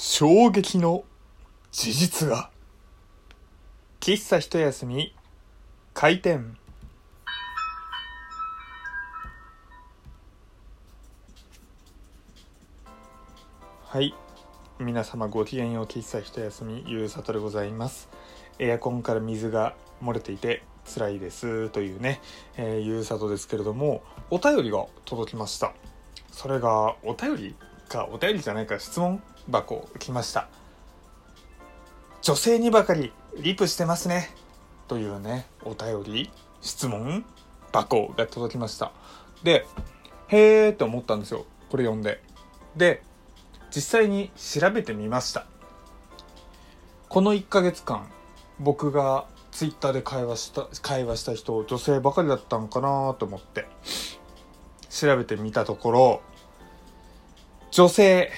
衝撃の事実が。喫茶一休み開店。はい。皆様ごきげんよう喫茶一休みゆうさとでございます。エアコンから水が漏れていて辛いですというね、えー、ゆうさとですけれどもお便りが届きました。それがお便りかお便りじゃないか質問箱来ました。女性にばかりリプしてますね。というねお便り質問箱が届きました。でへーって思ったんですよ。これ読んで。で実際に調べてみました。この1ヶ月間僕がツイッターで会話した会話した人女性ばかりだったのかなと思って調べてみたところ女性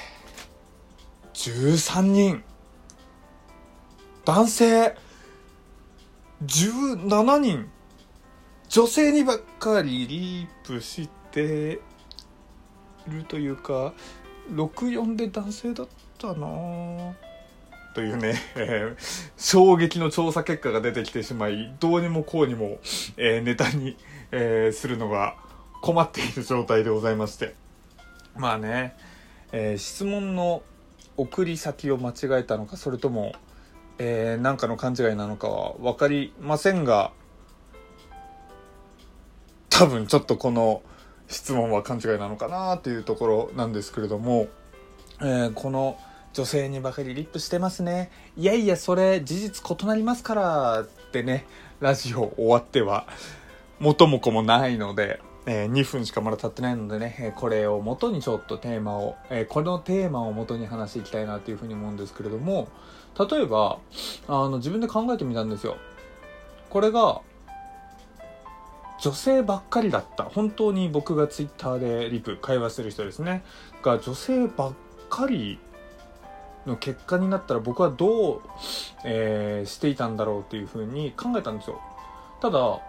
13人男性17人女性にばっかりリープしてるというか64で男性だったなというね、衝撃の調査結果が出てきてしまいどうにもこうにも、えー、ネタに、えー、するのが困っている状態でございまして。まあね、え質問の送り先を間違えたのかそれともえー、かの勘違いなのかは分かりませんが多分ちょっとこの質問は勘違いなのかなというところなんですけれども、えー、この女性にばかりリップしてますね。いやいやそれ事実異なりますからってねラジオ終わっては元も子もないのでえ、2分しかまだ経ってないのでね、えこれを元にちょっとテーマを、えー、このテーマを元に話していきたいなというふうに思うんですけれども、例えば、あの、自分で考えてみたんですよ。これが、女性ばっかりだった。本当に僕がツイッターでリプ、会話してる人ですね。が、女性ばっかりの結果になったら僕はどう、えー、していたんだろうっていうふうに考えたんですよ。ただ、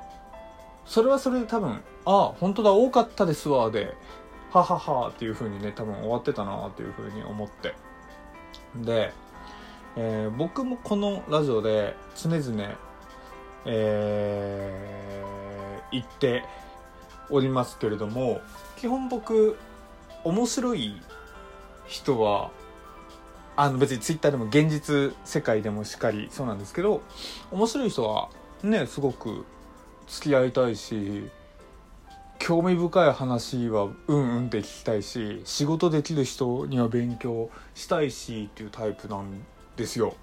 それはそれで多分ああ本当だ多かったですわではははっていう風にね多分終わってたなっていう風に思って。で、えー、僕もこのラジオで常々えー、言っておりますけれども基本僕面白い人はあの別にツイッターでも現実世界でもしっかりそうなんですけど面白い人はねすごく付き合いたいし興味深い話はうんうんって聞きたいし仕事できる人には勉強したいしっていうタイプなんですよ。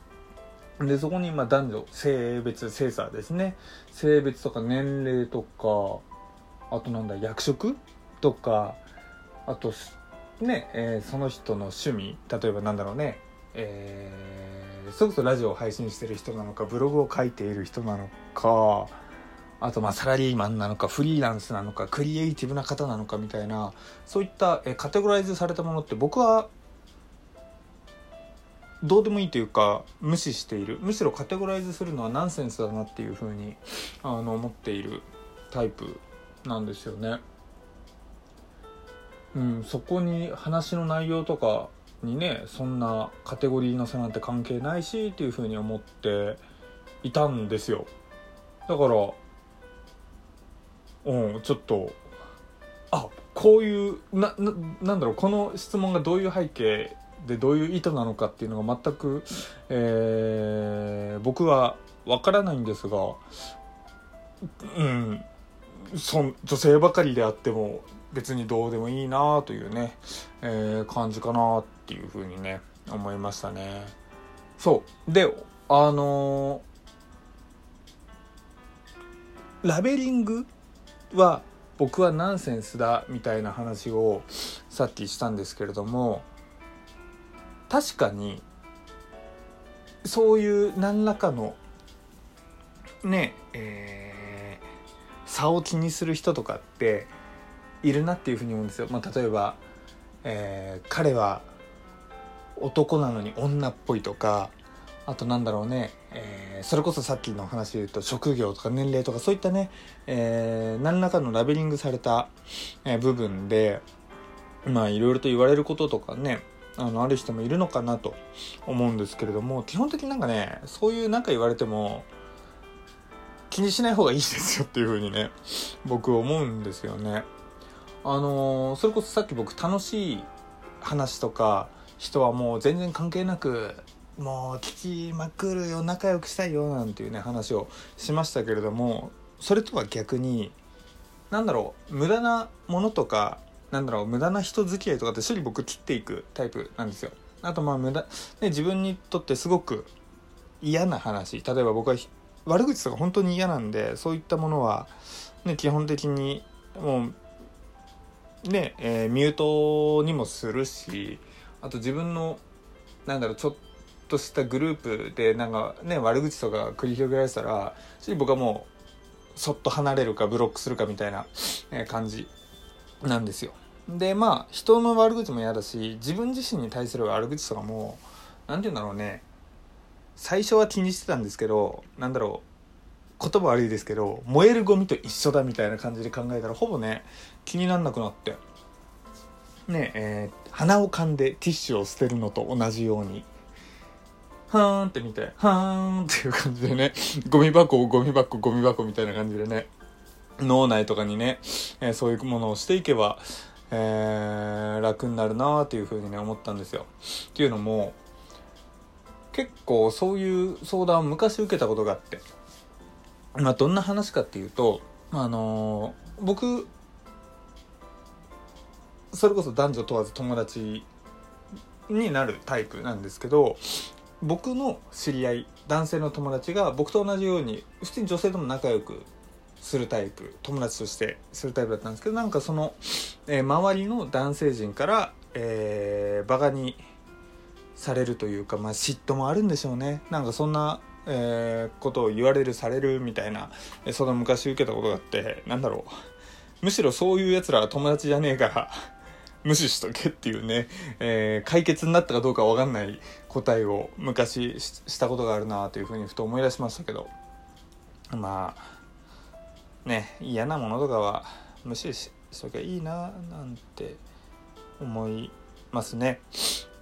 でそこにまあ男女性別性差ですね性別とか年齢とかあとなんだ役職とかあとね、えー、その人の趣味例えばなんだろうねえー、それこそラジオを配信してる人なのかブログを書いている人なのかあとまあサラリーマンなのかフリーランスなのかクリエイティブな方なのかみたいなそういったカテゴライズされたものって僕はどうでもいいというか無視しているむしろカテゴライズするのはナンセンスだなっていうふうにあの思っているタイプなんですよね。うん、そこに話の内容とかにねそんなカテゴリーの差なんて関係ないしっていうふうに思っていたんですよだからうんちょっとあこういうなななんだろうこの質問がどういう背景でどういう意図なのかっていうのが全く、えー、僕はわからないんですがうんそ女性ばかりであっても別にどうでもいいなというね、えー、感じかなっていうふうにね思いましたね。そう。であのー、ラベリングは僕はナンセンスだみたいな話をさっきしたんですけれども確かにそういう何らかのねえー、差を気にする人とかっているなっていうふうに思うんですよ。まあ、例えば、えー、彼は男なのに女っぽいとかあとなんだろうね、えー、それこそさっきの話で言うと職業とか年齢とかそういったね、えー、何らかのラベリングされた、え、部分でまあいろいろと言われることとかね、あのある人もいるのかなと思うんですけれども基本的になんかねそういう何か言われても気にしない方がいいですよっていう風にね僕思うんですよね。あのー、それこそさっき僕楽しい話とか人はもう全然関係なくもう聞きまくるよ仲良くしたいよなんていうね話をしましたけれどもそれとは逆に何だろう無駄なものとかなんだろう無駄な人付き合いとかって処理僕切っていくタイプなんですよ。あとまあ無駄、ね、自分にとってすごく嫌な話例えば僕は悪口とか本当に嫌なんでそういったものは、ね、基本的にもうね、えー、ミュートにもするしあと自分のなんだろうちょっととしたグループでなんかね悪口とか繰り広げられてたら僕はもうそっと離れるかブロックするかみたいな感じなんですよ。でまあ人の悪口も嫌だし自分自身に対する悪口とかも何て言うんだろうね最初は気にしてたんですけどなんだろう言葉悪いですけど燃えるゴミと一緒だみたいな感じで考えたらほぼね気になんなくなってねえー、鼻を噛んでティッシュを捨てるのと同じようにはーんって見てはーんっていう感じでね。ゴミ箱ゴミ箱ゴミ箱みたいな感じでね。脳内とかにね、えー、そういうものをしていけば、えー、楽になるなーっていうふうにね思ったんですよ。っていうのも結構そういう相談を昔受けたことがあって、まあ、どんな話かっていうと、あのー、僕それこそ男女問わず友達になるタイプなんですけど僕の知り合い男性の友達が僕と同じように普通に女性とも仲良くするタイプ友達としてするタイプだったんですけどなんかその、えー、周りの男性陣から、えー、バカにされるというか、まあ、嫉妬もあるんでしょうね。なんかそんな、えー、ことを言われるされるみたいな、その昔受けたことがあってなんだろう。むしろそういうやつらは友達じゃねえから無視しとけっていうね、えー、解決になったかどうかわかんない答えを昔したことがあるなというふうにふと思い出しましたけどまあね嫌なものとかは無視しときゃいいななんて思いますね。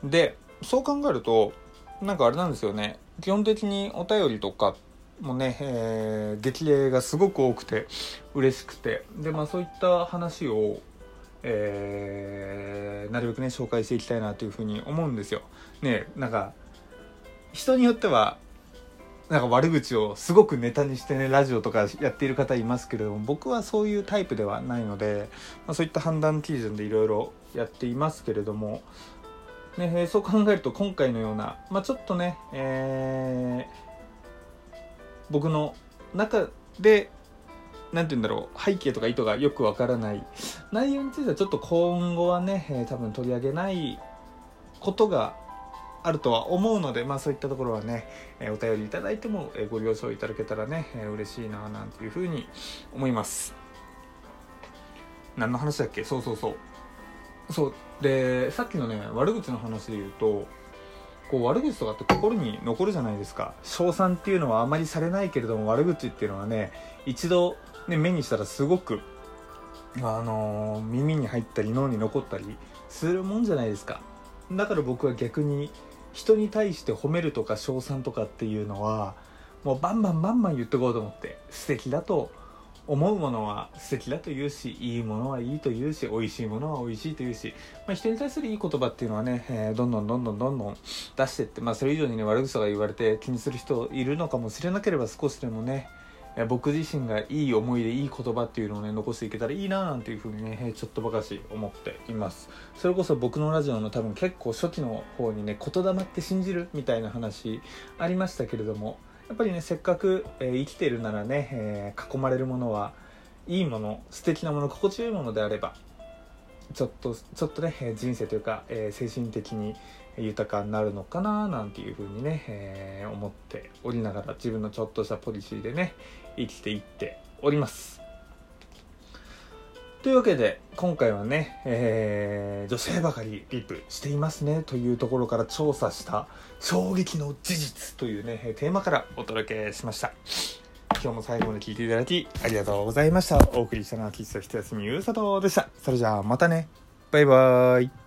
でそう考えるとなんかあれなんですよね。基本的にお便りとかもね、えー、激励がすごく多くて嬉しくて。でまあそういった話をえー、なるべくね紹介していきたいなというふうに思うんですよ。ねなんか人によってはなんか悪口をすごくネタにしてねラジオとかやっている方いますけれども僕はそういうタイプではないので、まあ、そういった判断基準でいろいろやっていますけれども、ね、そう考えると今回のような、まあ、ちょっとね、えー、僕の中で何て言うんだろう背景とか意図がよくわからない内容についてはちょっと今後はね、えー、多分取り上げないことがあるとは思うので、まあそういったところはね、えー、お便りいただいても、えー、ご了承いただけたらね、えー、嬉しいななんていうふうに思います。何の話だっけ？そうそうそう。そう。で、さっきのね、悪口の話で言うと、こう悪口とかって心に残るじゃないですか。称賛っていうのはあまりされないけれども悪口っていうのはね、一度ね、目にしたらすごく、あのー、耳に入ったり脳に残ったりするもんじゃないですか。だから僕は逆に人に対して褒めるとか称賛とかっていうのはもうバンバンバンバン言ってこうと思って素敵だと思うものは素敵だと言うしいいものはいいと言うし美味しいものは美味しいと言うし、まあ、人に対するいい言葉っていうのはね、えー、どんどんどんどんどんどん出してって、まあ、それ以上にね悪口が言われて気にする人いるのかもしれなければ少しでもね僕自身がいい思いでいい言葉っていうのをね残していけたらいいななんていうふうにねちょっとばかし思っています。それこそ僕のラジオの多分結構初期の方にね言霊って信じるみたいな話ありましたけれどもやっぱりねせっかく、えー、生きてるならね、えー、囲まれるものはいいもの素敵なもの心地よいものであればちょっとちょっとね人生というか、えー、精神的に豊かになるのかななんていうふうにね、えー、思っておりながら自分のちょっとしたポリシーでね生きていっております。というわけで今回はね、えー、女性ばかりリップしていますねというところから調査した衝撃の事実というねテーマからお届けしました。今日も最後まで聞いていただきありがとうございました。お送りしたのは喫茶一休みゆうさとでした。それじゃあまたね。バイバーイ。